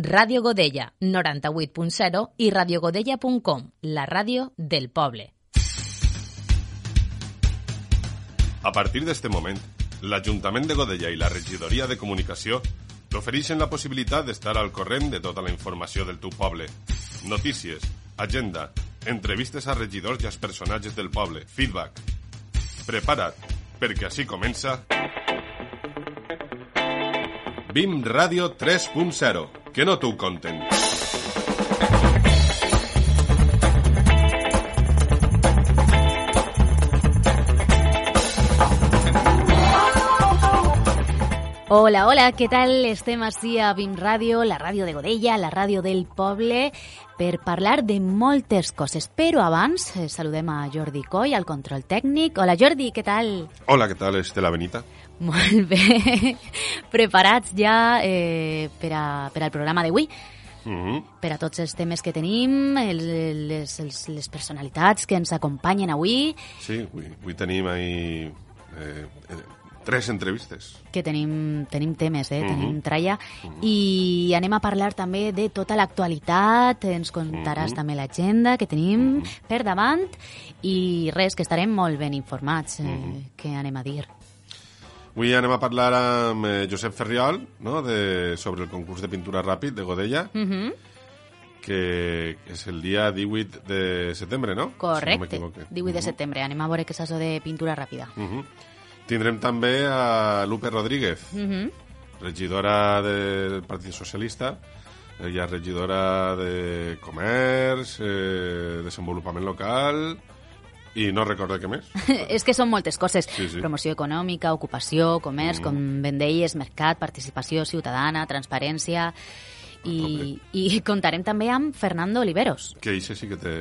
Radio Godella 98.0 i radiogodella.com, la ràdio del poble. A partir d'este moment, l'Ajuntament de Godella i la Regidoria de Comunicació t'ofereixen la possibilitat d'estar al corrent de tota la informació del teu poble. Notícies, agenda, entrevistes a regidors i als personatges del poble, feedback. Prepara't, perquè així comença... BIM Ràdio 3.0, que no t'ho conten. Hola, hola, què tal? Estem així a BIM Ràdio, la ràdio de Godella, la ràdio del poble, per parlar de moltes coses. Però abans eh, saludem a Jordi Coll, al control tècnic. Hola, Jordi, què tal? Hola, què tal, Estela Benita? Molt bé. Preparats ja eh, per, a, per al programa d'avui? Mm -hmm. per a tots els temes que tenim, el, les, els, les personalitats que ens acompanyen avui. Sí, avui, avui tenim ahí eh, eh, tres entrevistes. que tenim, tenim temes, eh? Mhm. tenim tralla, i anem a parlar també de tota l'actualitat, ens contaràs Mhm. també l'agenda que tenim per davant, i res, que estarem molt ben informats, eh, Mhm. què anem a dir. Avui anem a parlar amb eh, Josep Ferriol no? de, sobre el concurs de pintura ràpid de Godella, Mhm. que és el dia 18 de setembre, no? Si no Correcte, m'equivoque. 18 de setembre, anem a veure què és això de pintura ràpida. Mhm. Tindrem també a Lupe Rodríguez, Mhm. regidora del Partit Socialista, ella és regidora de Comerç, eh, Desenvolupament Local i no recordo què més. és que són moltes coses. Sí, sí. Promoció econòmica, ocupació, comerç, mm. com ben deies, mercat, participació ciutadana, transparència... I, I contarem també amb Fernando Oliveros. Que ixe sí que té...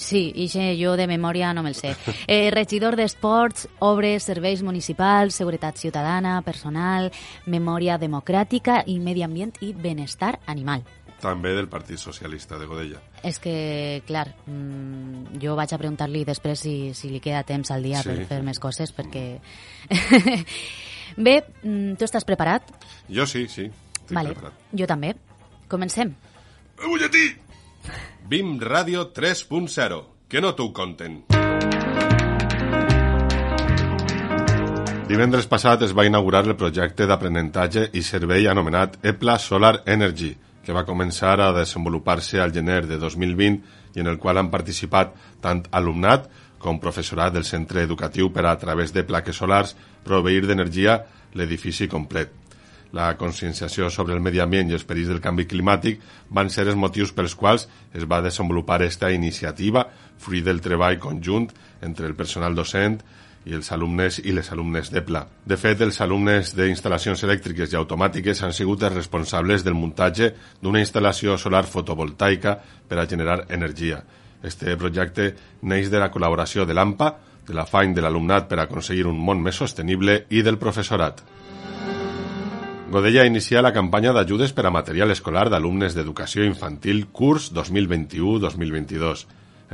Sí, ixe jo de memòria no me'l sé. Eh, regidor d'Esports, Obres, Serveis Municipals, Seguretat Ciutadana, Personal, Memòria Democràtica i Medi Ambient i Benestar Animal. També del Partit Socialista de Godella. És que, clar, mm, jo vaig a preguntar-li després si, si li queda temps al dia Sí. per fer més coses, perquè... Bé, mm, tu estàs preparat? Jo sí, sí. Vale, preparat. jo també. Comencem. Butlletí! BIM Ràdio 3.0. Que no t'ho conten. Divendres passat es va inaugurar el projecte d'aprenentatge i servei anomenat EPLA Solar Energy, que va començar a desenvolupar-se al gener de 2020 i en el qual han participat tant alumnat com professorat del centre educatiu per a, a través de plaques solars proveir d'energia l'edifici complet. La conscienciació sobre el medi ambient i els perills del canvi climàtic van ser els motius pels quals es va desenvolupar esta iniciativa, fruit del treball conjunt entre el personal docent i els alumnes i les alumnes d'EPLA. De fet, els alumnes d'instal·lacions elèctriques i automàtiques han sigut els responsables del muntatge d'una instal·lació solar fotovoltaica per a generar energia. Este projecte neix de la col·laboració de l'AMPA, de l'afany de l'alumnat per aconseguir un món més sostenible i del professorat. Godella inicia la campanya d'ajudes per a material escolar d'alumnes d'educació infantil curs 2021-2022.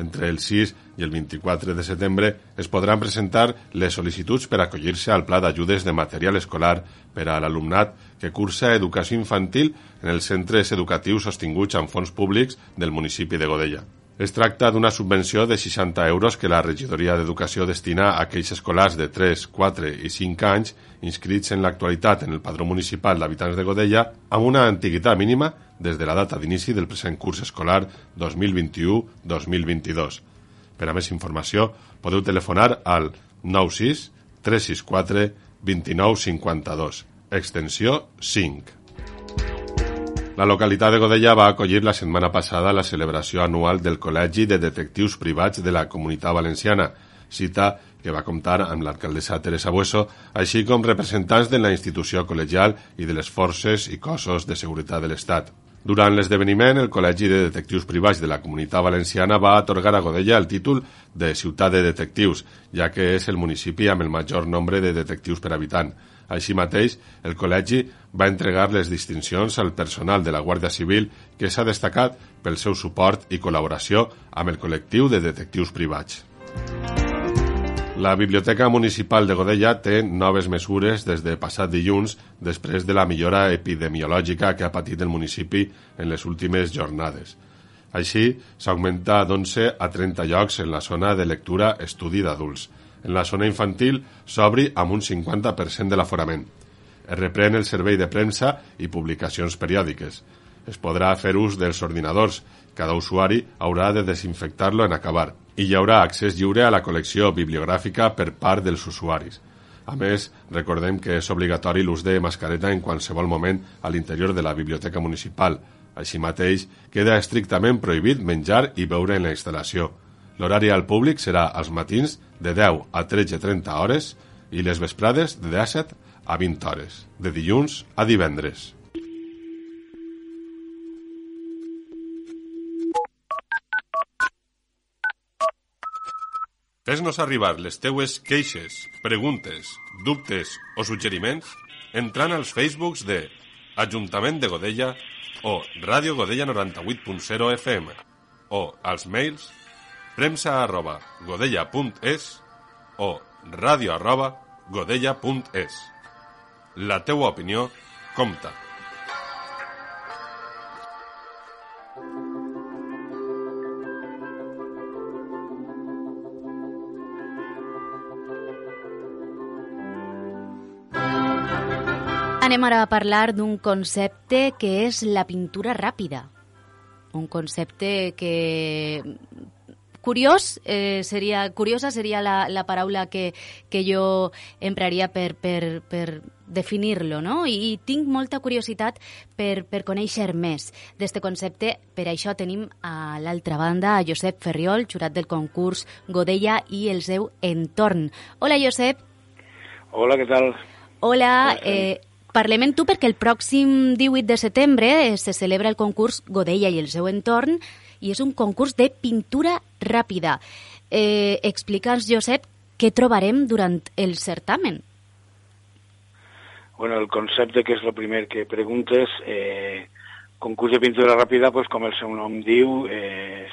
Entre el 6 i el 24 de setembre es podran presentar les sol·licituds per acollir-se al pla d'ajudes de material escolar per a l'alumnat que cursa educació infantil en els centres educatius sostinguts amb fons públics del municipi de Godella. Es tracta d'una subvenció de 60 euros que la regidoria d'Educació destina a aquells escolars de 3, 4 i 5 anys inscrits en l'actualitat en el padró municipal d'habitants de Godella amb una antiguitat mínima des de la data d'inici del present curs escolar 2021-2022. Per a més informació podeu telefonar al 96 364 2952, extensió 5. La localitat de Godella va acollir la setmana passada la celebració anual del Col·legi de Detectius Privats de la Comunitat Valenciana, cita que va comptar amb l'alcaldessa Teresa Bueso, així com representants de la institució col·legial i de les forces i cossos de seguretat de l'Estat. Durant l'esdeveniment, el Col·legi de Detectius Privats de la Comunitat Valenciana va atorgar a Godella el títol de Ciutat de Detectius, ja que és el municipi amb el major nombre de detectius per habitant. Així mateix, el col·legi va entregar les distincions al personal de la Guàrdia Civil que s'ha destacat pel seu suport i col·laboració amb el col·lectiu de detectius privats. La Biblioteca Municipal de Godella té noves mesures des de passat dilluns després de la millora epidemiològica que ha patit el municipi en les últimes jornades. Així, s'augmenta d'11 a 30 llocs en la zona de lectura estudi d'adults, en la zona infantil s'obri amb un 50% de l'aforament. Es reprèn el servei de premsa i publicacions periòdiques. Es podrà fer ús dels ordinadors. Cada usuari haurà de desinfectar-lo en acabar i hi haurà accés lliure a la col·lecció bibliogràfica per part dels usuaris. A més, recordem que és obligatori l'ús de mascareta en qualsevol moment a l'interior de la biblioteca municipal. Així mateix, queda estrictament prohibit menjar i beure en la instal·lació. L'horari al públic serà als matins de 10 a 13.30 hores i les vesprades de 17 a 20 hores, de dilluns a divendres. Fes-nos arribar les teues queixes, preguntes, dubtes o suggeriments entrant als Facebooks de Ajuntament de Godella o Ràdio Godella 98.0 FM o als mails premsa arroba godella.es o ràdio arroba godella.es. La teua opinió compta. Anem ara a parlar d'un concepte que és la pintura ràpida. Un concepte que Curiós eh, seria, curiosa seria la, la paraula que, que jo empraria per, per, per definir-lo, no? I, I tinc molta curiositat per, per conèixer més d'este concepte. Per això tenim a l'altra banda a Josep Ferriol, jurat del concurs Godella i el seu entorn. Hola, Josep. Hola, què tal? Hola, eh, parlem amb tu perquè el pròxim 18 de setembre se celebra el concurs Godella i el seu entorn i és un concurs de pintura ràpida. Eh, Explica'ns, Josep, què trobarem durant el certamen. Bueno, el concepte, que és el primer que preguntes, eh, concurs de pintura ràpida, pues, com el seu nom diu, eh,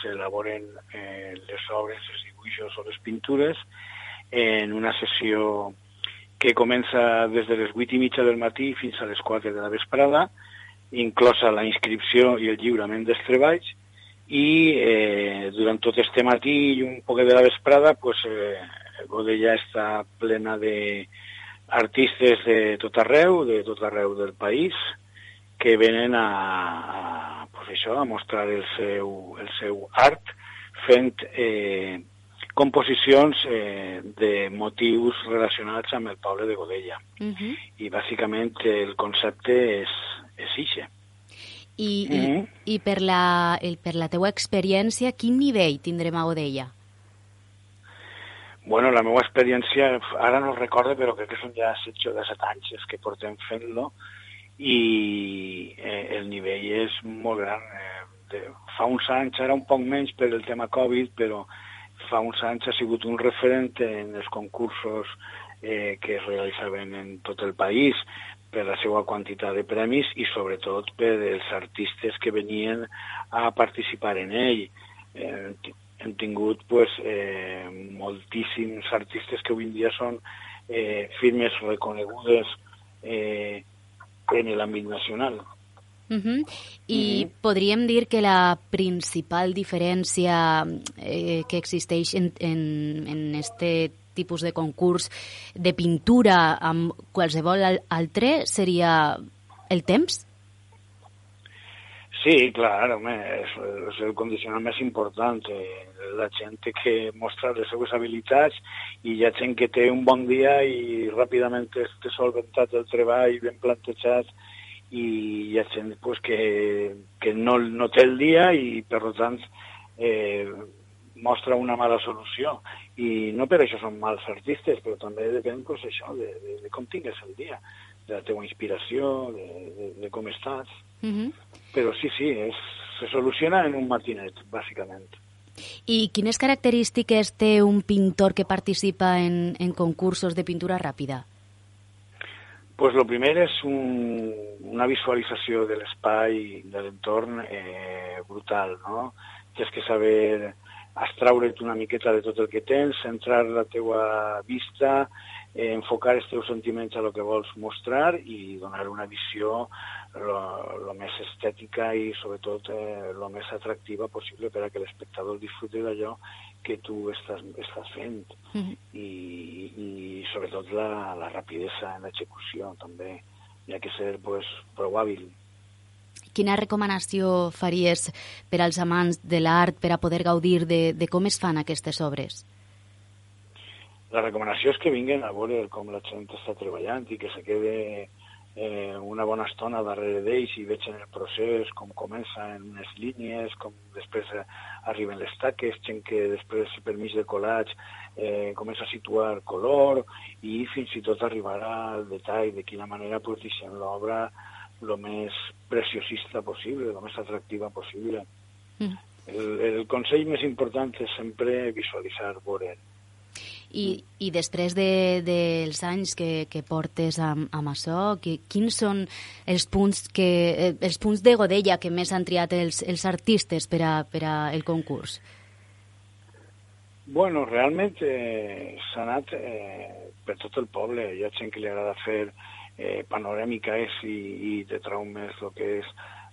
s'elaboren eh, les obres, els dibuixos o les pintures en una sessió que comença des de les 8 i mitja del matí fins a les 4 de la vesprada, inclosa la inscripció i el lliurament dels treballs, i eh, durant tot este matí i un poc de la vesprada, pues, eh, Godella està plena de artistes de tot arreu, de tot arreu del país, que venen a, a, pues això, a mostrar el seu, el seu art fent eh, composicions eh, de motius relacionats amb el poble de Godella. Uh -huh. I bàsicament el concepte és, és ixe. I, mm -hmm. i, i per, la, el, per la teua experiència, quin nivell tindrem a Godella? Bueno, la meva experiència, ara no recordo, però crec que són ja 7 o 17 anys que portem fent-lo, i eh, el nivell és molt gran. Eh, de, fa uns anys, ara un poc menys per el tema Covid, però fa uns anys ha sigut un referent en els concursos eh, que es realitzaven en tot el país per la seva quantitat de premis i sobretot per els artistes que venien a participar en ell. Eh, hem tingut pues, eh, moltíssims artistes que avui en dia són eh, firmes reconegudes eh, en l'àmbit nacional. Uh -huh. I uh -huh. podríem dir que la principal diferència eh, que existeix en, en, en este tipus de concurs de pintura amb qualsevol altre seria el temps? Sí, clar, home, és, és el condicional més important. Eh, la gent que mostra les seves habilitats i hi ha gent que té un bon dia i ràpidament té solventat el treball ben plantejat i hi ha gent pues, que, que no, no té el dia i per tant eh, mostra una mala solució. I no per això són mals artistes, però també depèn pues, això, de, de, de com tingues el dia, de la teva inspiració, de, de, de com estàs. Uh -huh. Però sí, sí, és, se soluciona en un matinet, bàsicament. I quines característiques té un pintor que participa en, en concursos de pintura ràpida? Pues lo primer és un, una visualització de l'espai, de l'entorn eh, brutal, no? Tens que saber extraure't una miqueta de tot el que tens, centrar la teua vista, eh, enfocar els teus sentiments a lo que vols mostrar i donar una visió lo, lo més estètica i sobretot eh, lo més atractiva possible per a que l'espectador disfrute d'allò que tu estàs, estàs fent Uh -huh. i, i sobretot la, la rapidesa en l'execució també hi ha que ser pues, prou hàbil Quina recomanació faries per als amants de l'art per a poder gaudir de, de com es fan aquestes obres? La recomanació és que vinguin a veure com la gent està treballant i que se quede eh, una bona estona darrere d'ells i vegin el procés, com comença en unes línies, com després eh, arriben les taques, gent que després per mig de collage eh, comença a situar color i fins i tot arribarà al detall de quina manera pues, deixem l'obra el més preciosista possible, el més atractiva possible. Mm. El, el consell més important és sempre visualitzar, veure, I, i després de, dels anys que, que portes amb, amb això, que, quins són els punts, que, eh, els punts de Godella que més han triat els, els artistes per a, per a el concurs? Bueno, realment eh, s'ha anat eh, per tot el poble. Hi ha gent que li agrada fer eh, panoràmiques i, i te trau més el que és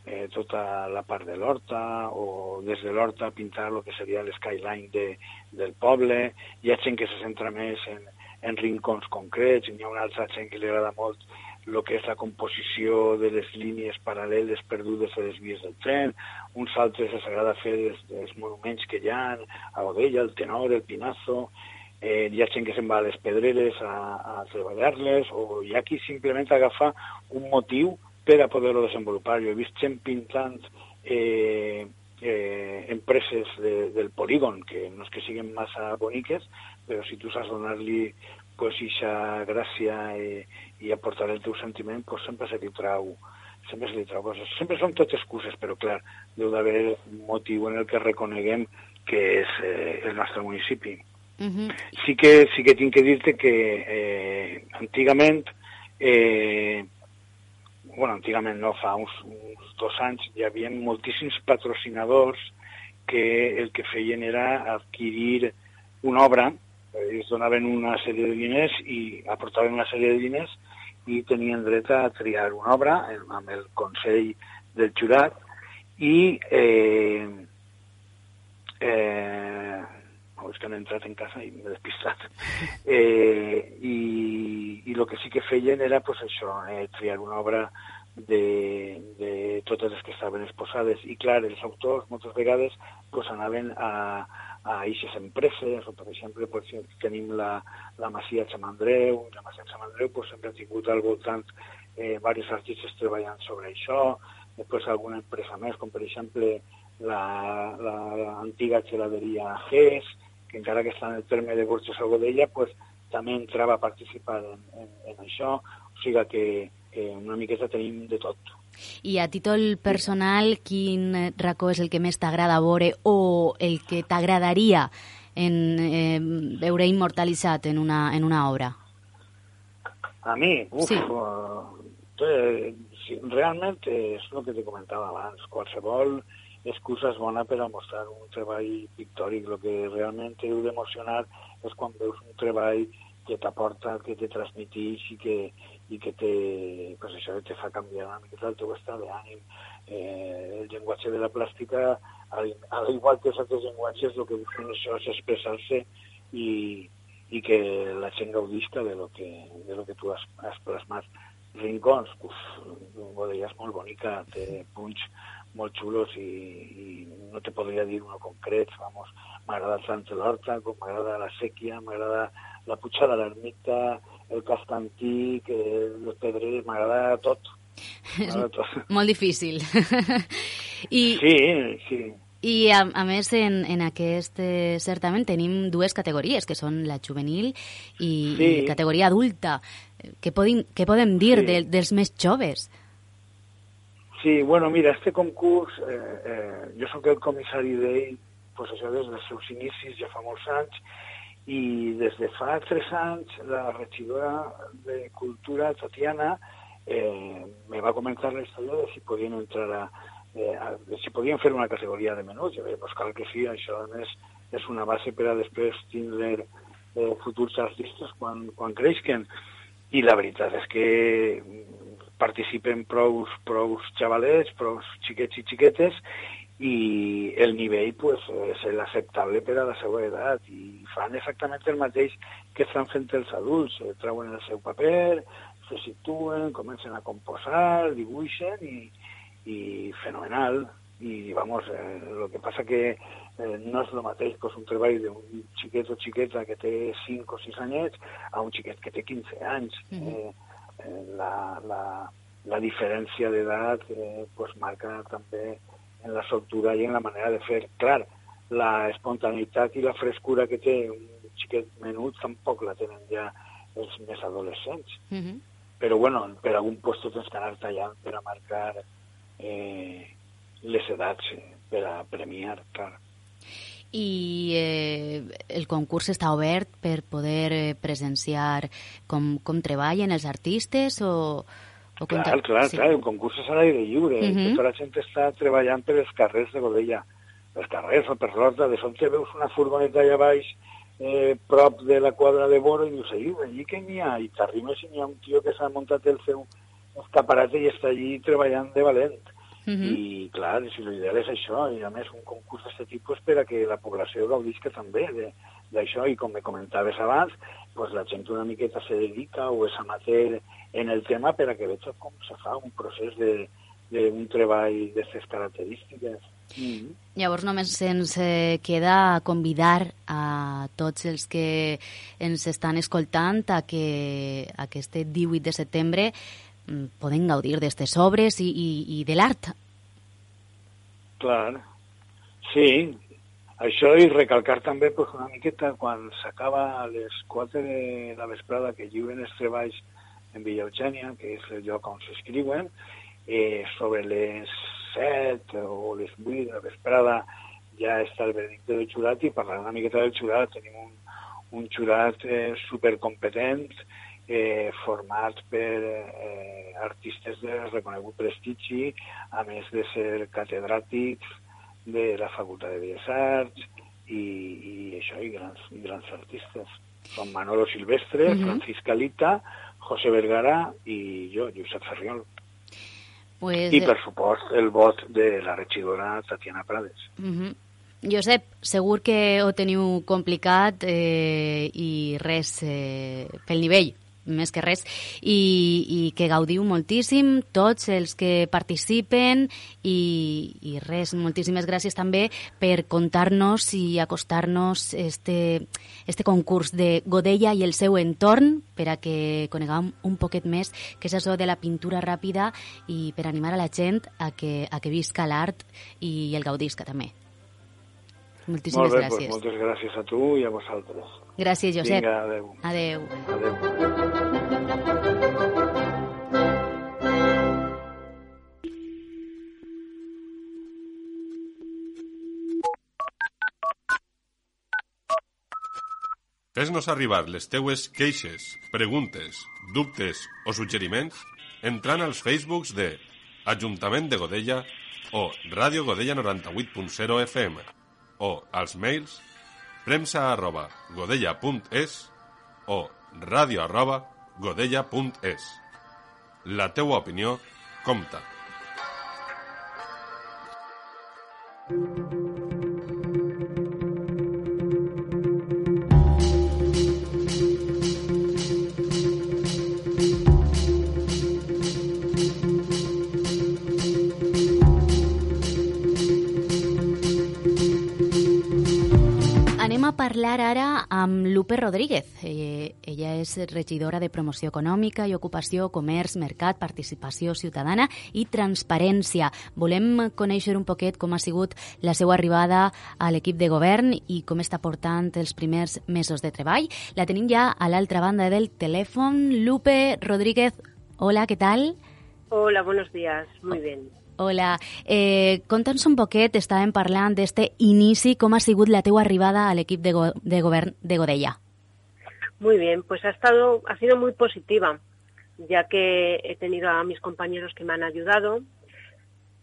eh, tota la part de l'horta o des de l'horta pintar el que seria l'skyline de, del poble. Hi ha gent que se centra més en, en rincons concrets, hi ha una altra gent que li agrada molt el que és la composició de les línies paral·leles perdudes a les vies del tren, uns altres els agrada fer els, els monuments que hi ha, a Godella, el Tenor, el Pinazo, eh, hi ha gent que se'n va a les pedreres a, a treballar-les, o hi ha qui simplement agafa un motiu per a poder-lo desenvolupar. Jo he vist gent pintant eh, eh, empreses de, del polígon, que no és que siguin massa boniques, però si tu saps donar-li pues, ixa gràcia eh, i aportar el teu sentiment, pues, sempre se li trau sempre se li trau coses. Sempre són totes excuses, però clar, deu d'haver un motiu en el que reconeguem que és eh, el nostre municipi. Sí que, sí que tinc que dir-te que eh, antigament eh, bueno, antigament no, fa uns, uns dos anys hi havia moltíssims patrocinadors que el que feien era adquirir una obra, ells donaven una sèrie de diners i aportaven una sèrie de diners i tenien dret a triar una obra amb el Consell del Jurat i eh, eh, no, és que han entrat en casa i m'he despistat. Eh, i, I el que sí que feien era pues, això, eh, triar una obra de, de totes les que estaven exposades. I clar, els autors moltes vegades pues, anaven a, a eixes empreses, o per exemple pues, tenim la, la Masia de la Masia de pues, sempre ha tingut al voltant eh, diversos artistes treballant sobre això, després alguna empresa més, com per exemple l'antiga la, geladeria GES, que encara que està en el terme de Borges a Godella, pues, també entrava a participar en, en, en això, o sigui que, que una miqueta tenim de tot. I a títol personal, quin racó és el que més t'agrada veure o el que t'agradaria en eh, veure immortalitzat en una, en una obra? A mi? Uf, Sí. uh, eh, realment és el que te comentava abans. Qualsevol excusa és bona per a mostrar un treball pictòric. El que realment t'heu d'emocionar és quan veus un treball que t'aporta, que te transmitix i que, i que te, pues això te fa canviar una miqueta el teu estat d'ànim. Eh, el llenguatge de la plàstica, al, al igual que els altres llenguatges, el que busquen és expressar-se i, i que la gent gaudisca de lo que, de lo que tu has, has plasmat. Rincons, uf, Godella és molt bonica, té punys molt xulos i, i no te podria dir uno concret, vamos, m'agrada el Sant de l'Horta, com m'agrada la Sèquia, m'agrada la Puigada de l'Ermita, el Castantic, eh, les Pedreres, m'agrada tot. Tot. Molt difícil. I, Sí, sí. I, a, a més, en, en aquest eh, certamen tenim dues categories, que són la juvenil i, sí. i categoria adulta. Què podem, què podem dir sí. de, dels més joves? Sí, bueno, mira, este concurs, eh, eh, jo sóc el comissari d'ell, pues això des dels seus inicis, ja fa molts anys, i des de fa tres anys la regidora de Cultura, Tatiana, eh, me va comentar la història de si podien entrar a, eh, a, si podien fer una categoria de menús. Jo deia, pues que sí, això a més és una base per a després tindre eh, futurs artistes quan, quan creixen. I la veritat és que participen prou, prou xavalets, prou xiquets i xiquetes, i el nivell pues, és l'acceptable per a la seva edat i fan exactament el mateix que estan fent els adults, eh, treuen el seu paper, se situen, comencen a composar, dibuixen i, i fenomenal. I, vamos, eh, lo que passa que eh, no és el mateix pues, un treball d'un xiquet o xiqueta que té 5 o 6 anyets a un xiquet que té 15 anys. Mm -hmm. eh, la, la, la diferència d'edat eh, pues, marca també en la soltura i en la manera de fer. Clar, la espontaneïtat i la frescura que té un xiquet menut tampoc la tenen ja els més adolescents. Mm -hmm. Però, bueno, per algun lloc tens que anar tallant per a marcar eh, les edats, eh, per a premiar, clar. I eh, el concurs està obert per poder eh, presenciar com, com treballen els artistes o, o clar, clar, sí. clar, el concurs és a l'aire lliure, uh -huh. tota la gent està treballant per els carrers de Godella, els carrers o per l'horta, de te veus una furgoneta allà baix, eh, prop de la quadra de Boro, i dius, allí, allí què n'hi ha? I t'arrimes i n'hi ha un tio que s'ha muntat el seu escaparat i està allí treballant de valent. Uh -huh. I, clar, si l'ideal és això, i a més un concurs d'aquest tipus per a que la població gaudisca també d'això, i com me comentaves abans, pues la gent una miqueta se dedica o és amateur en el tema per a que veig com se fa un procés d'un treball d'aquestes característiques. Mm -hmm. Llavors només ens eh, queda convidar a tots els que ens estan escoltant a que aquest 18 de setembre mm, poden gaudir d'aquestes obres i, i, i de l'art. Clar, sí, això i recalcar també pues, una miqueta quan s'acaba a les 4 de la vesprada que lliuren els treballs en Villa Eugènia, que és el lloc on s'escriuen, eh, sobre les 7 o les 8 de la vesprada ja està el veredicte del jurat i parlant una miqueta del jurat tenim un, un jurat eh, supercompetent eh, format per eh, artistes de reconegut prestigi, a més de ser catedràtics de la Facultat de Belles Arts i, i això, i grans, i grans artistes. Són Manolo Silvestre, uh -huh. Francisca Lita, José Vergara i jo, Josep Ferriol. Pues... I, per supost, el vot de la regidora Tatiana Prades. Uh -huh. Josep, segur que ho teniu complicat eh, i res eh, pel nivell més que res, i, i que gaudiu moltíssim tots els que participen i, i res, moltíssimes gràcies també per contar-nos i acostar-nos este, este concurs de Godella i el seu entorn per a que coneguem un poquet més què és això de la pintura ràpida i per animar a la gent a que, a que visca l'art i el gaudisca també. Moltíssimes Molt bé, gràcies. Doncs moltes gràcies a tu i a vosaltres. Gràcies, Josep. Vinga, adeu. Adeu. Adeu. Fes-nos arribar les teues queixes, preguntes, dubtes o suggeriments entrant als Facebooks de Ajuntament de Godella o Ràdio Godella 98.0 FM o als mails premsa arroba godella.es o ràdio arroba godella.es. La teua opinió compta. parlar ara amb Lupe Rodríguez. Eh, ella és regidora de Promoció Econòmica i Ocupació, Comerç, Mercat, Participació Ciutadana i Transparència. Volem conèixer un poquet com ha sigut la seva arribada a l'equip de govern i com està portant els primers mesos de treball. La tenim ja a l'altra banda del telèfon. Lupe Rodríguez, hola, què tal? Hola, buenos días. Muy bien. Hola, eh, conta'ns un poquet, estàvem parlant d'este inici, com ha sigut la teua arribada a l'equip de, go de govern de Godella. Muy bien, pues ha, estado, ha sido muy positiva, ya que he tenido a mis compañeros que me han ayudado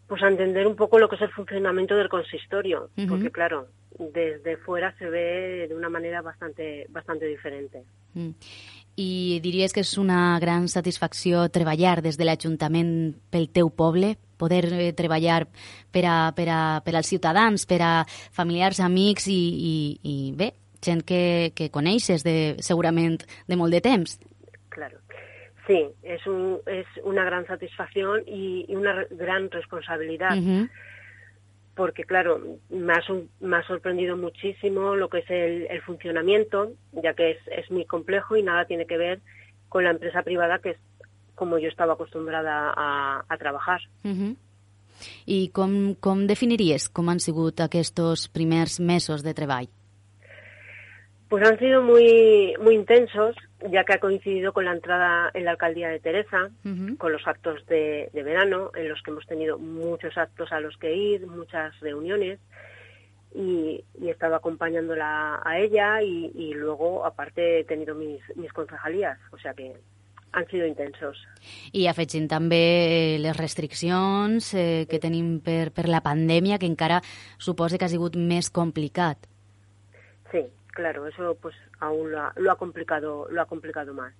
pues a entender un poco lo que es el funcionamiento del consistorio, uh -huh. porque claro, desde fuera se ve de una manera bastante, bastante diferente. Mm. I diries que és una gran satisfacció treballar des de l'Ajuntament pel teu poble, poder eh, treballar per, a, per, a, per als ciutadans, per a familiars, amics i, i, i bé, gent que, que coneixes de, segurament de molt de temps. Claro. Sí, es, un, es una gran satisfacción y, y una gran responsabilidad. Uh -huh. Porque, claro, me ha, me ha, sorprendido muchísimo lo que es el, el funcionamiento, ya que es, es, muy complejo y nada tiene que ver con la empresa privada, que es como yo estaba acostumbrada a, a trabajar. Uh -huh. I com, com definiries com han sigut aquests primers mesos de treball? Pues han sido muy, muy intensos, ya que ha coincidido con la entrada en la alcaldía de Teresa, uh -huh. con los actos de, de, verano, en los que hemos tenido muchos actos a los que ir, muchas reuniones, y, y he estado acompañándola a ella, y, y, luego, aparte, he tenido mis, mis concejalías, o sea que han sido intensos. I afegint també les restriccions eh, que tenim per, per la pandèmia, que encara suposa que ha sigut més complicat. Sí, claro, eso pues aún lo ha, lo ha complicado, lo ha complicado más.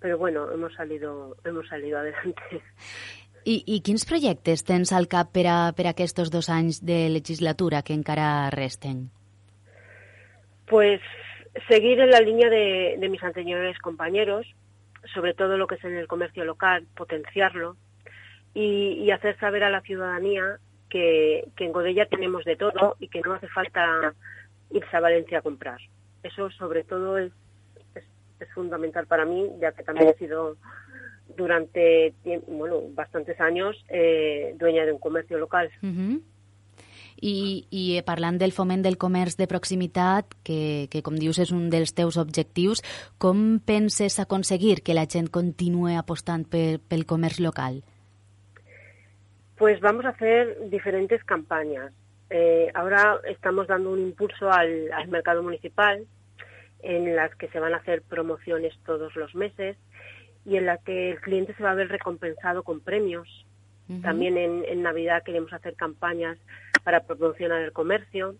Pero bueno, hemos salido, hemos salido adelante. I, I quins projectes tens al cap per a, per a aquests dos anys de legislatura que encara resten? Pues seguir en la línea de, de mis anteriores compañeros, sobre todo lo que es en el comercio local, potenciarlo y, y hacer saber a la ciudadanía que, que en Godella tenemos de todo y que no hace falta irse a Valencia a comprar. Eso sobre todo es, es, es fundamental para mí, ya que también he sido durante bueno, bastantes años eh, dueña de un comercio local. I, I parlant del foment del comerç de proximitat, que, que com dius és un dels teus objectius, com penses aconseguir que la gent continue apostant per, pel comerç local? Pues vamos a hacer diferentes campañas. Eh, ahora estamos dando un impulso al, al mercado municipal en las que se van a hacer promociones todos los meses y en la que el cliente se va a ver recompensado con premios. También en, en, Navidad queremos hacer campañas para promocionar el comercio.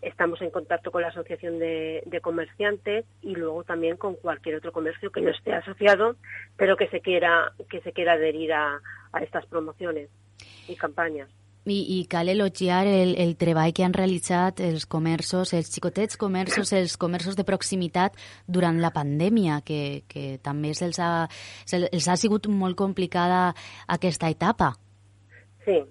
Estamos en contacto con la Asociación de, Comerciantes y luego también con cualquier otro comercio que no esté asociado, pero que se quiera, que se quiera adherir a estas promociones y campañas. I, i cal elogiar el, el treball que han realitzat els comerços, els xicotets comerços, els comerços de proximitat durant la pandèmia, que, que també se'ls ha, se ha sigut molt complicada aquesta etapa. Sí.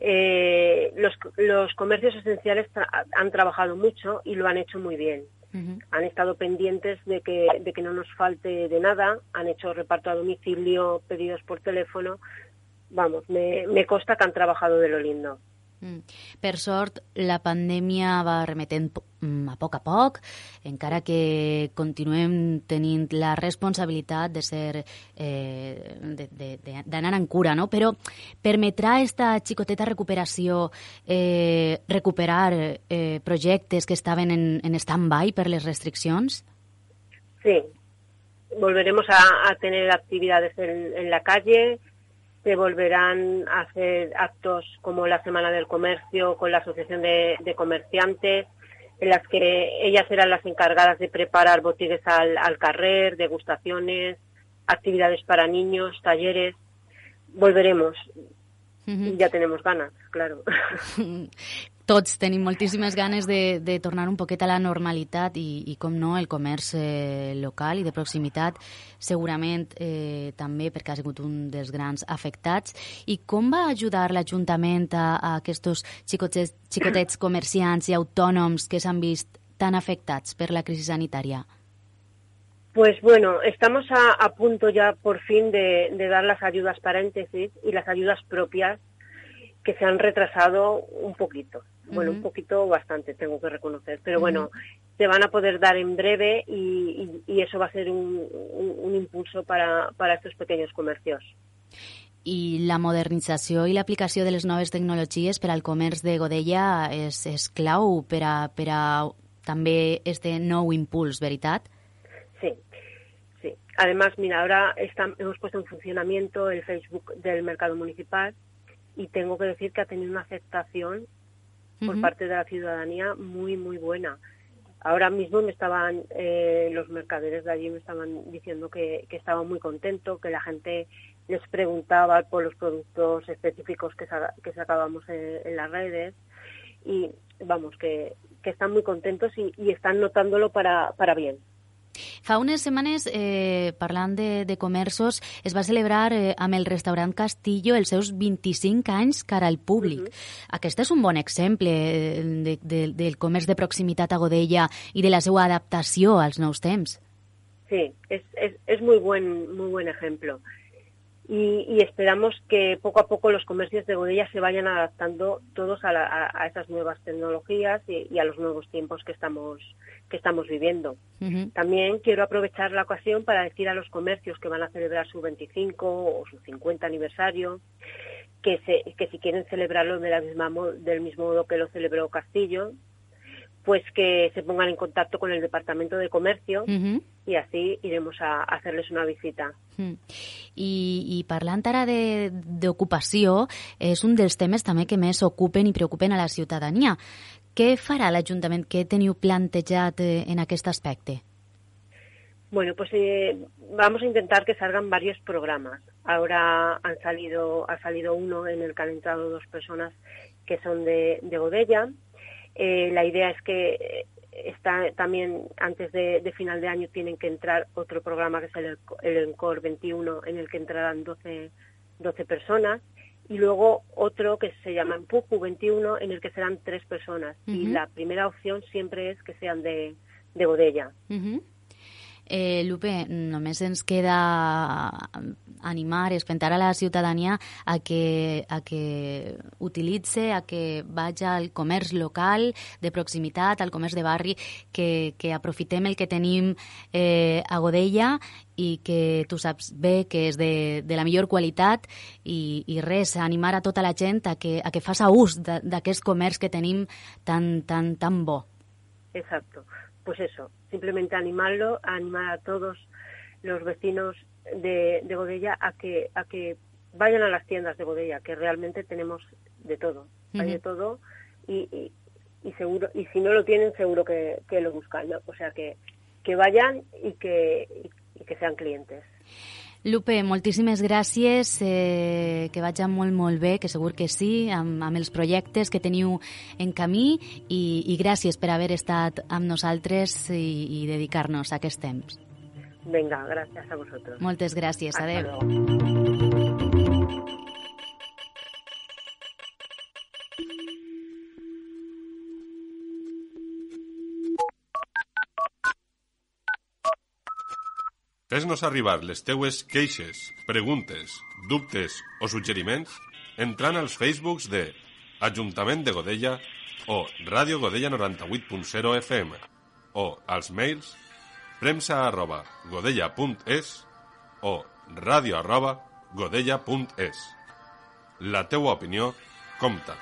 Eh, los, los comercios esenciales tra han trabajado mucho y lo han hecho muy bien. Uh -huh. Han estado pendientes de que, de que no nos falte de nada, han hecho reparto a domicilio, pedidos por teléfono, vamos, me, me consta que han trabajado de lo lindo. Mm. Per sort, la pandèmia va remetent a poc a poc, encara que continuem tenint la responsabilitat de ser eh, d'anar en cura, no? Però permetrà aquesta xicoteta recuperació eh, recuperar eh, projectes que estaven en, en stand-by per les restriccions? Sí, volveremos a, a tener actividades en, en la calle, se volverán a hacer actos como la Semana del Comercio con la Asociación de, de Comerciantes, en las que ellas serán las encargadas de preparar botigues al, al carrer, degustaciones, actividades para niños, talleres. Volveremos. Uh -huh. Ya tenemos ganas, claro. tots tenim moltíssimes ganes de, de tornar un poquet a la normalitat i, i com no, el comerç eh, local i de proximitat segurament eh, també perquè ha sigut un dels grans afectats. I com va ajudar l'Ajuntament a, a aquests xicotets, xicotets comerciants i autònoms que s'han vist tan afectats per la crisi sanitària? Pues bueno, estamos a, a punto ya por fin de, de, dar las ayudas paréntesis y las ayudas propias que se han retrasado un poquito. Bueno, uh -huh. un poquito bastante, tengo que reconocer. Pero bueno, se van a poder dar en breve y, y, y eso va a ser un, un, un impulso para, para estos pequeños comercios. I la modernització i l'aplicació de les noves tecnologies per al comerç de Godella és, és clau per a, per a també este nou impuls, veritat? Sí, sí. Además, mira, ahora está, hemos puesto en funcionamiento el Facebook del mercado municipal y tengo que decir que ha tenido una aceptación por uh -huh. parte de la ciudadanía muy, muy buena. Ahora mismo me estaban, eh, los mercaderes de allí me estaban diciendo que, que estaban muy contentos, que la gente les preguntaba por los productos específicos que, sa que sacábamos en, en, las redes y vamos, que, que están muy contentos y, y están notándolo para, para bien. Fa unes setmanes, eh, parlant de, de comerços, es va celebrar eh, amb el restaurant Castillo els seus 25 anys cara al públic. Uh -huh. Aquest és un bon exemple eh, de, de, del comerç de proximitat a Godella i de la seva adaptació als nous temps. Sí, es, es, es muy, buen, muy buen ejemplo. Y, y, esperamos que poco a poco los comercios de Godella se vayan adaptando todos a, la, a, a esas nuevas tecnologías y, y, a los nuevos tiempos que estamos que estamos viviendo. Uh -huh. También quiero aprovechar la ocasión para decir a los comercios que van a celebrar su 25 o su 50 aniversario que, se, que si quieren celebrarlo de la misma, del mismo modo que lo celebró Castillo, pues que se pongan en contacto con el Departamento de Comercio uh -huh. i així iremos a, a hacerles una visita. Mm. I, I parlant ara d'ocupació, és un dels temes també que més ocupen i preocupen a la ciutadania. Què farà l'Ajuntament? Què teniu plantejat eh, en aquest aspecte? Bueno, pues eh, vamos a intentar que salgan varios programas. Ahora han salido, ha salido uno en el que han entrado dos personas que son de, de Godella, Eh, la idea es que está también antes de, de, final de año tienen que entrar otro programa que es el, el ENCOR 21 en el que entrarán 12, 12 personas y luego otro que se llama Empuju 21 en el que serán tres personas uh -huh. y la primera opción siempre es que sean de, de Godella. Uh -huh. Eh, Lupe, només ens queda animar, espentar a la ciutadania a que, a que utilitze, a que vagi al comerç local de proximitat, al comerç de barri, que, que aprofitem el que tenim eh, a Godella i que tu saps bé que és de, de la millor qualitat i, i res, animar a tota la gent a que, a que faça ús d'aquest comerç que tenim tan, tan, tan bo. Exacto. Pues eso, simplemente animarlo, animar a todos los vecinos de, de Godella a que, a que vayan a las tiendas de Godella, que realmente tenemos de todo, uh -huh. hay de todo y, y, y, seguro y si no lo tienen seguro que, que lo buscan, ¿no? o sea que, que vayan y que, y que sean clientes. Lupe, moltíssimes gràcies, eh, que vagi molt, molt bé, que segur que sí, amb, amb els projectes que teniu en camí i, i gràcies per haver estat amb nosaltres i, i dedicar-nos a aquest temps. Venga, gracias a vosotros. Moltes gràcies. Hasta Adéu. Luego. Fes-nos arribar les teues queixes, preguntes, dubtes o suggeriments entrant als Facebooks de Ajuntament de Godella o Ràdio Godella 98.0 FM o als mails premsa arroba godella.es o ràdio arroba godella.es. La teua opinió compta.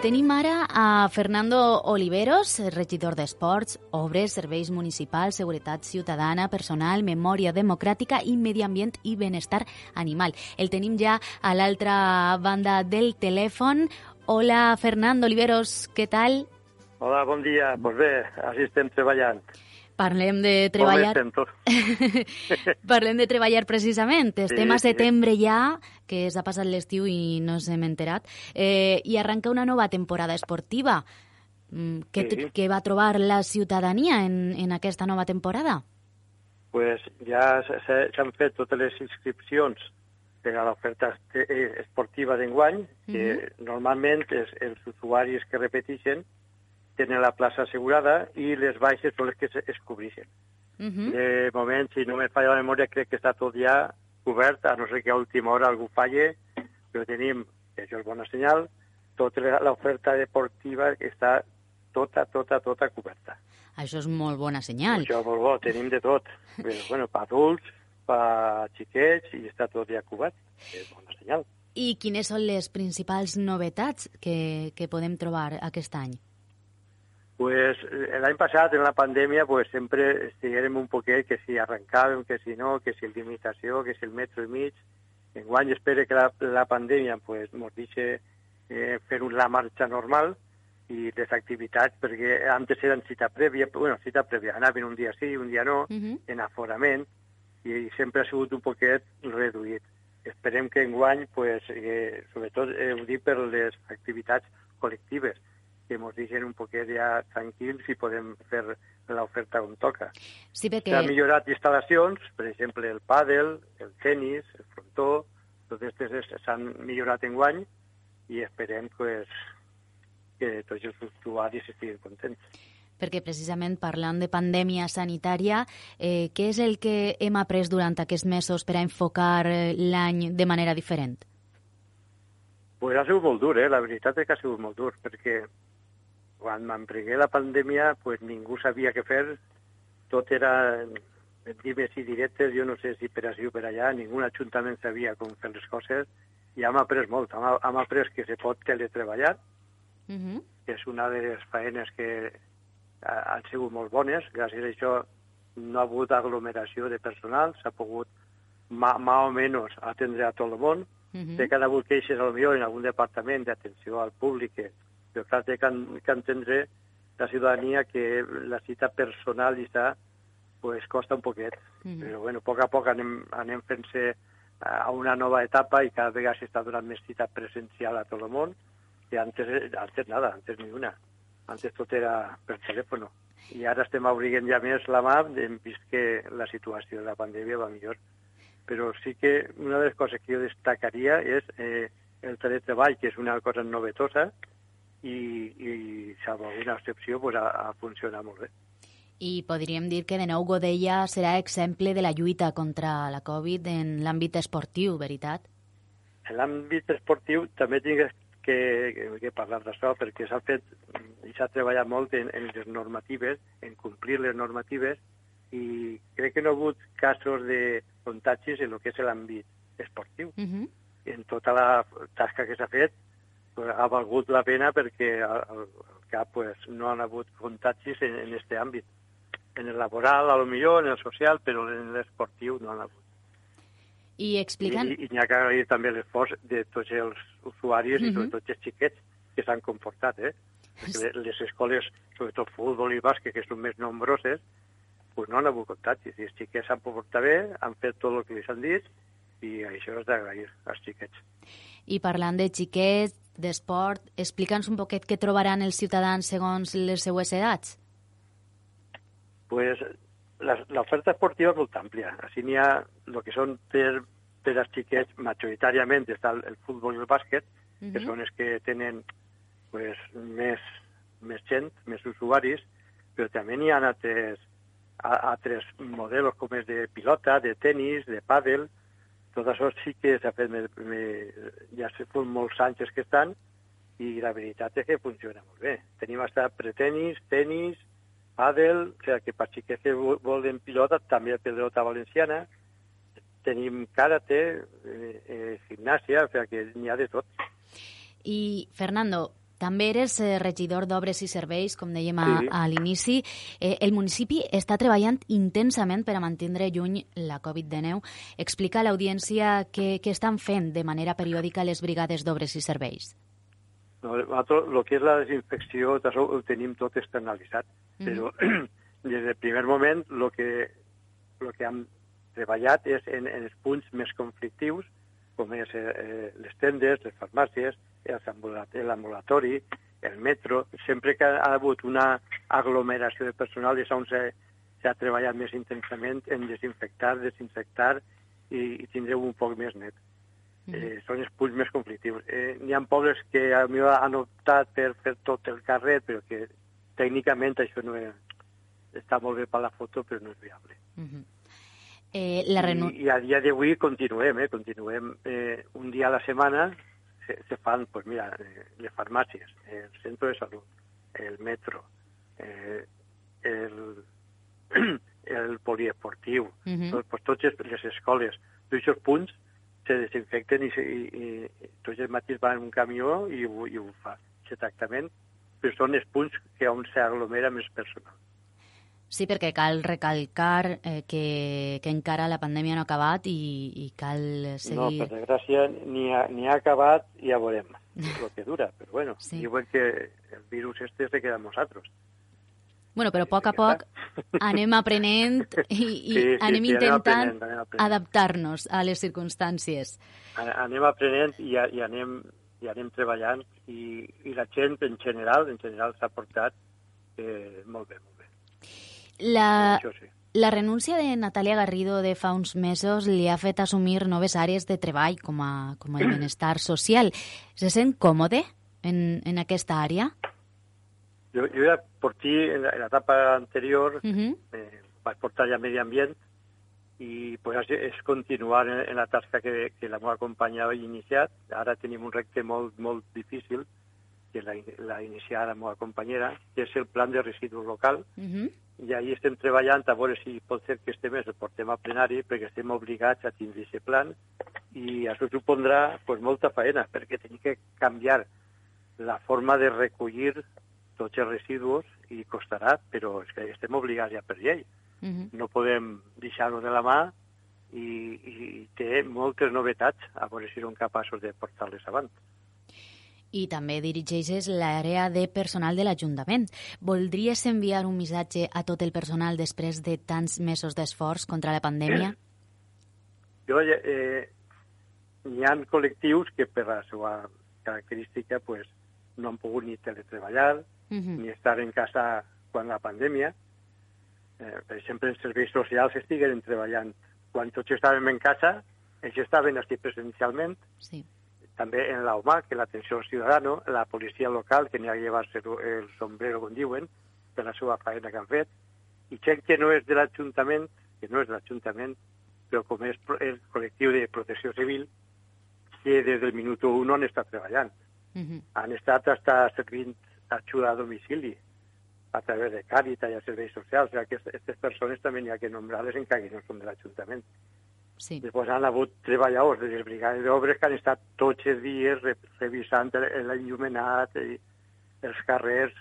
Tenim ara a Fernando Oliveros, regidor d'Esports, Obres, Serveis Municipals, Seguretat Ciutadana, Personal, Memòria Democràtica i Medi Ambient i Benestar Animal. El tenim ja a l'altra banda del telèfon. Hola, Fernando Oliveros, què tal? Hola, bon dia. Pues bé, així estem treballant. Parlem de treballar... Parlem de treballar precisament. Estem sí, a setembre sí. ja, que s'ha passat l'estiu i no ens hem enterat, eh, i arranca una nova temporada esportiva. Mm, què, sí. què va trobar la ciutadania en, en aquesta nova temporada? pues ja s'han fet totes les inscripcions per a l'oferta eh, esportiva d'enguany, que uh -huh. normalment és els usuaris que repeteixen tenen la plaça assegurada i les baixes són les que es cobreixen. Uh -huh. De moment, si no me falla la memòria, crec que està tot ja cobert, a no ser que a última hora algú falle, però tenim, això és bona senyal, tota l'oferta deportiva està tota, tota, tota coberta. Això és molt bona senyal. Això és molt bo, tenim de tot. Però, bueno, per adults, per xiquets, i està tot ja cobert. És bona senyal. I quines són les principals novetats que, que podem trobar aquest any? Pues l'any passat, en la pandèmia, pues sempre estiguérem un poquet que si arrencàvem, que si no, que si el limitació, que si el metro i mig. Enguany espero que la, la pandèmia pues, ens deixi eh, fer la marxa normal i les activitats, perquè antes eren cita prèvia, bueno, cita prèvia, anaven un dia sí, un dia no, uh -huh. en aforament, i sempre ha sigut un poquet reduït. Esperem que enguany, pues, eh, sobretot eh, ho dic per les activitats col·lectives, que ens deixen un poquet ja tranquils i podem fer l'oferta on toca. Sí, perquè... S'han millorat instal·lacions, per exemple, el pàdel, el tennis, el frontó, tots aquests s'han millorat en guany i esperem pues, que tots els usuaris estiguin contents. Perquè precisament parlant de pandèmia sanitària, eh, què és el que hem après durant aquests mesos per a enfocar eh, l'any de manera diferent? Pues ha sigut molt dur, eh? la veritat és que ha sigut molt dur, perquè quan m'emprengué la pandèmia, pues ningú sabia què fer, tot era dimes i directes, jo no sé si per així o per allà, ningú ajuntament sabia com fer les coses, i hem après molt, hem, hem après que se pot teletreballar, uh mhm. -huh. que és una de les faenes que han sigut molt bones, gràcies a això no ha hagut aglomeració de personal, s'ha pogut mà, mà o menys atendre a tot el món, uh -huh. sé que han hagut queixes potser en algun departament d'atenció al públic que però clar, té que, que entendre la ciutadania que la cita personal i està, pues, costa un poquet. Mm -hmm. Però, bueno, a poc a poc anem, anem fent-se a una nova etapa i cada vegada s'està donant més cita presencial a tot el món, i antes, antes nada, antes ni una. Antes tot era per telèfon. I ara estem obriguent ja més la mà, hem vist que la situació de la pandèmia va millor. Però sí que una de les coses que jo destacaria és eh, el teletreball, que és una cosa novetosa, i, i salvo alguna excepció, pues, ha, ha funcionat molt bé. I podríem dir que de nou Godella serà exemple de la lluita contra la Covid en l'àmbit esportiu, veritat? En l'àmbit esportiu també tinc que, que, que parlar d'això perquè s'ha fet i s'ha treballat molt en, en les normatives, en complir les normatives i crec que no ha hagut casos de contagis en el que és l'àmbit esportiu. Uh -huh. En tota la tasca que s'ha fet ha valgut la pena perquè al, cap pues, no han hagut contagis en, en este àmbit. En el laboral, a lo millor, en el social, però en l'esportiu no han hagut. I explicant... I, i n'hi ha que agrair també l'esforç de tots els usuaris uh -huh. i sobretot els xiquets que s'han comportat, eh? Perquè les escoles, sobretot futbol i bàsquet, que són més nombroses, pues no han hagut contagis. I els xiquets s'han comportat bé, han fet tot el que els han dit, i això és d'agrair als xiquets. I parlant de xiquets, d'esport, explica'ns un poquet què trobaran els ciutadans segons les seues edats. Pues l'oferta esportiva és molt àmplia. Així n'hi ha el que són per, per als xiquets, majoritàriament està el, el futbol i el bàsquet, uh -huh. que són els que tenen pues, més, més gent, més usuaris, però també n'hi ha altres, altres models com és de pilota, de tennis, de pàdel, tot això sí que s'ha fet, me, me, ja se fan molts anys que estan, i la veritat és que funciona molt bé. Tenim hasta pretenis, tenis, pàdel, o sigui que per xiquets que volen pilota, també pilota valenciana, tenim karate, eh, eh, gimnàsia, o sigui que n'hi ha de tot. I, Fernando, També eres eh, regidor d'Obres i Serveis, com dèiem a, sí. a l'inici. Eh, el municipi està treballant intensament per a mantenir lluny la Covid-19. Explica a l'audiència què, què estan fent de manera periòdica les brigades d'Obres i Serveis. No, el que és la desinfecció, ho tenim tot externalitzat, mm -hmm. però des del primer moment el que, el que hem treballat és en, en els punts més conflictius, com és eh, les tendes, les farmàcies, l'ambulatori, el metro, sempre que ha hagut una aglomeració de personal és on s'ha treballat més intensament en desinfectar, desinfectar i, i tindreu un poc més net. Mm. Eh, són els punts més conflictius. Eh, N'hi ha pobles que a mi han optat per fer tot el carrer, però que tècnicament això no és, està molt bé per la foto, però no és viable. Mm -hmm. eh, la renu... I, I a dia d'avui continuem, eh? continuem eh, un dia a la setmana, se, se fan, pues mira, eh, les farmàcies, el centre de salut, el metro, eh, el, el poliesportiu, uh -huh. tot, pues, totes les escoles, tots aquests punts se desinfecten i, i, i tots els matins van en un camió i, i ho fa, aquest tractament, però són els punts que on s'aglomera més personal. Sí, perquè cal recalcar eh, que, que encara la pandèmia no ha acabat i, i cal seguir... No, per desgràcia, ni ha, ni ha acabat i ja veurem el que dura. Però bueno, sí. diuen que el virus este se queda amb nosaltres. Bueno, però a poc a poc anem aprenent i, i sí, sí, anem sí, intentant adaptar-nos a les circumstàncies. Anem aprenent i, i, anem, i anem treballant i, i la gent en general, en general s'ha portat eh, molt bé, molt bé. La, sí. la renúncia de Natalia Garrido de fa uns mesos li ha fet assumir noves àrees de treball com, a, com el benestar social. Se sent còmode en, en aquesta àrea? Jo, jo ja portí en l'etapa anterior, uh -huh. eh, vaig portar ja medi ambient i pues, és continuar en, en la tasca que, que la meva companya ha iniciat. Ara tenim un repte molt, molt difícil, que la, la iniciada la meva companyera, que és el plan de residus local, uh -huh i ahir estem treballant a veure si pot ser que este mes el portem a plenari perquè estem obligats a tindre aquest plan i això supondrà pues, molta feina perquè tenim que canviar la forma de recollir tots els residus i costarà, però és que estem obligats ja per llei. Uh -huh. No podem deixar-ho de la mà i, i té moltes novetats a veure si som capaços de portar-les avant i també dirigeixes l'àrea de personal de l'Ajuntament. Voldries enviar un missatge a tot el personal després de tants mesos d'esforç contra la pandèmia? Jo, eh, hi ha col·lectius que per la seva característica pues, no han pogut ni teletreballar, uh -huh. ni estar en casa quan la pandèmia. Eh, per exemple, els serveis socials estiguen treballant. Quan tots estàvem en casa, ells estaven aquí presencialment, sí també en l'OMA, que l'atenció al ciutadano, la policia local, que n'hi ha que llevar-se el sombrero, com diuen, per la seva feina que han fet, i gent que no és de l'Ajuntament, que no és de l'Ajuntament, però com és el col·lectiu de protecció civil, que des del minut 1 han estat treballant. Uh -huh. Han estat hasta servint ajuda a domicili a través de Càrita i a serveis socials. O sigui, aquestes persones també n'hi ha que nombrar-les encara que no són de l'Ajuntament. Sí. Després han hagut treballadors de les brigades d'obres que han estat tots els dies revisant l'enllumenat, els carrers,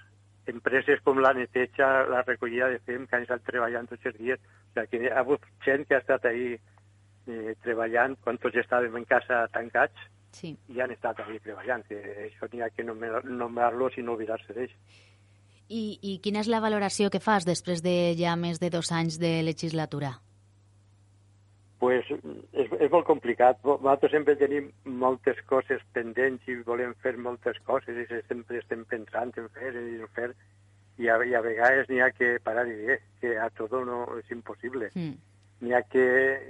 empreses com la neteja, la recollida de fem, que han estat treballant tots els dies. O sigui, que hi ha hagut gent que ha estat ahí eh, treballant quan tots estàvem en casa tancats sí. i han estat ahí treballant. Que això n'hi ha que nombrar-los i no oblidar-se d'ells. I, I quina és la valoració que fas després de ja més de dos anys de legislatura? Pues, és, és molt complicat. Nosaltres sempre tenim moltes coses pendents i volem fer moltes coses i sempre estem pensant en fer i en fer i a, i a vegades n'hi ha que parar i dir que a tot no és impossible. Mm. N'hi ha que,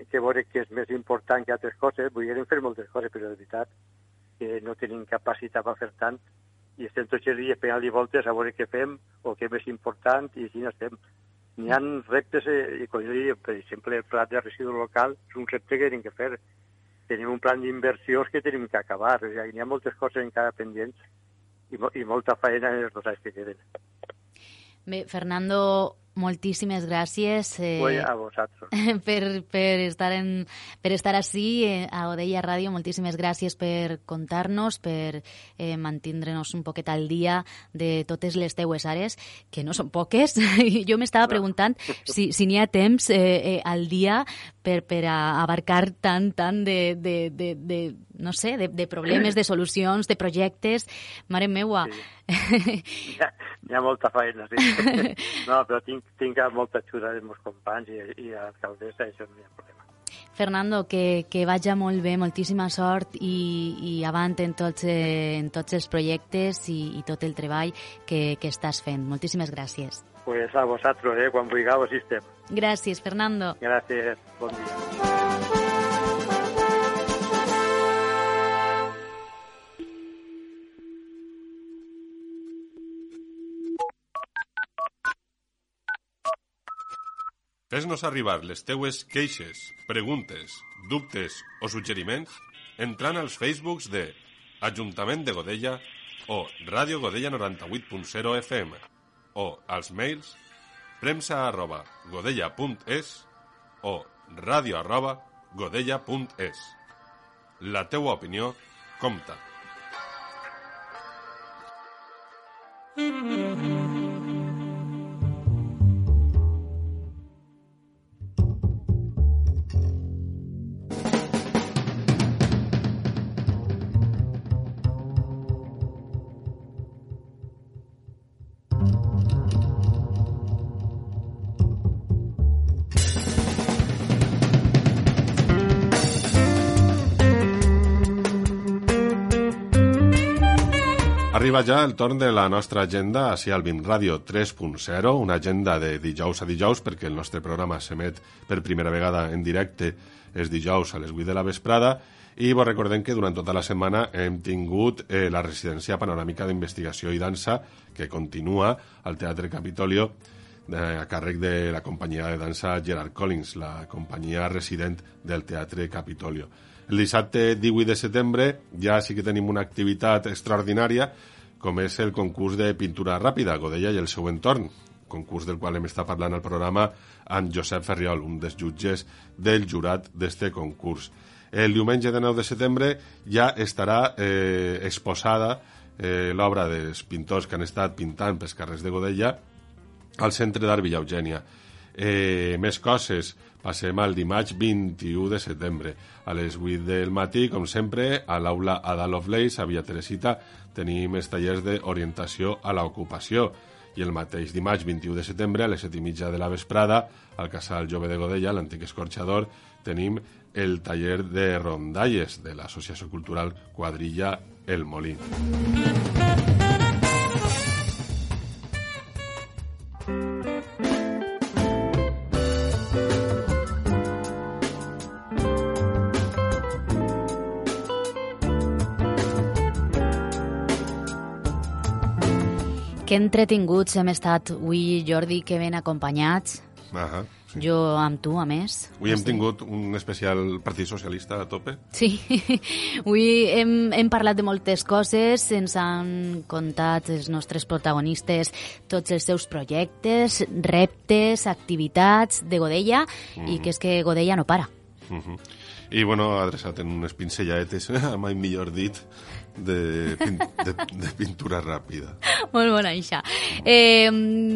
que veure que és més important que altres coses. Volíem fer moltes coses, però de veritat que no tenim capacitat per fer tant i estem tots els dies pegant li voltes a veure què fem o què és més important i així estem n'hi ha reptes, eh, com jo diria, per exemple, el pla de residu local és un repte que tenim que fer. Tenim un plan d'inversions que tenim que acabar. O sigui, n'hi ha moltes coses encara pendents i, i molta feina en els dos anys que queden. Bé, Fernando, moltíssimes gràcies eh, pues a vosaltres. per, per, estar en, per estar així eh, a Odella Ràdio. Moltíssimes gràcies per contar-nos, per eh, mantindre'ns un poquet al dia de totes les teues àrees, que no són poques. jo m'estava preguntant si, si n'hi ha temps eh, eh, al dia per, per a abarcar tant, tant de, de, de, de no sé, de, de problemes, de solucions, de projectes. Mare meua. Sí. Hi, ha, hi ha molta feina, sí. No, però tinc, tinc molta ajuda dels meus companys i, i l'alcaldessa, això no hi ha problema. Fernando, que, que vagi molt bé, moltíssima sort i, i avant en tots, eh, en tots els projectes i, i tot el treball que, que estàs fent. Moltíssimes gràcies. Pues a vosaltres, eh? quan vulgueu, així estem. Gràcies, Fernando. Gràcies, bon dia. Fes-nos arribar les teues queixes, preguntes, dubtes o suggeriments entrant als Facebooks de Ajuntament de Godella o Ràdio Godella 98.0 FM o als mails premsa arroba godella.es o ràdio arroba godella.es. La teua opinió compta. Arriba ja el torn de la nostra agenda així al BIM Ràdio 3.0, una agenda de dijous a dijous, perquè el nostre programa s'emet per primera vegada en directe els dijous a les 8 de la vesprada, i vos recordem que durant tota la setmana hem tingut eh, la residència panoràmica d'investigació i dansa, que continua al Teatre Capitolio, eh, a càrrec de la companyia de dansa Gerard Collins, la companyia resident del Teatre Capitolio. El dissabte 18 de setembre ja sí que tenim una activitat extraordinària com és el concurs de pintura ràpida, Godella i el seu entorn, concurs del qual hem estat parlant al programa amb Josep Ferriol, un dels jutges del jurat d'este concurs. El diumenge de 9 de setembre ja estarà eh, exposada eh, l'obra dels pintors que han estat pintant pels carrers de Godella al Centre d'Art Villa Eugènia. Eh, més coses, passem al dimarts 21 de setembre. A les 8 del matí, com sempre, a l'aula Ada Lovelace, a Via Teresita, tenim els tallers d'orientació a l'ocupació. I el mateix dimarts 21 de setembre, a les 7 i mitja de la vesprada, al Casal Jove de Godella, l'antic escorxador, tenim el taller de rondalles de l'Associació Cultural Quadrilla El Molí. Que entretinguts hem estat avui, Jordi, que ben acompanyats. Ahà, sí. Jo amb tu, a més. Avui hem tingut un especial Partit Socialista a tope. Sí, avui hem, hem parlat de moltes coses, ens han contat els nostres protagonistes tots els seus projectes, reptes, activitats de Godella, mm -hmm. i que és que Godella no para. Mm -hmm. I, bueno, adreçat en unes pincelladetes, mai millor dit, de, de, de pintura ràpida. Molt bona, això. Eh,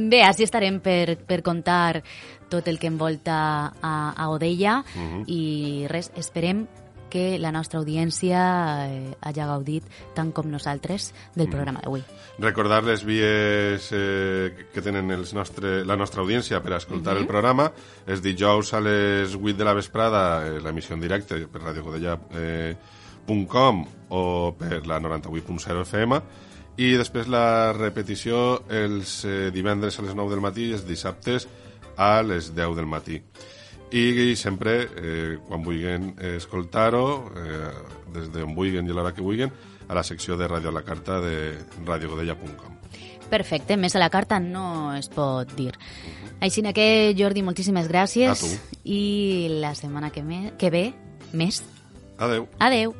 bé, així estarem per, per contar tot el que envolta a, a Odella uh -huh. i res, esperem que la nostra audiència eh, hagi gaudit tant com nosaltres del programa d'avui. Recordar les vies eh, que tenen els nostre, la nostra audiència per escoltar uh -huh. el programa. És dijous a les 8 de la vesprada, eh, l'emissió en directe per Radio Godella eh, www.radiotrinitat.com o per la 98.0 FM i després la repetició els eh, divendres a les 9 del matí i els dissabtes a les 10 del matí. I, sempre, eh, quan vulguin escoltar-ho, eh, des d'on vulguin i l'hora que vulguin, a la secció de Ràdio a la Carta de radiogodella.com. Perfecte, més a la carta no es pot dir. -huh. Així que, Jordi, moltíssimes gràcies. A tu. I la setmana que, me, que ve, més. Adeu. Adeu.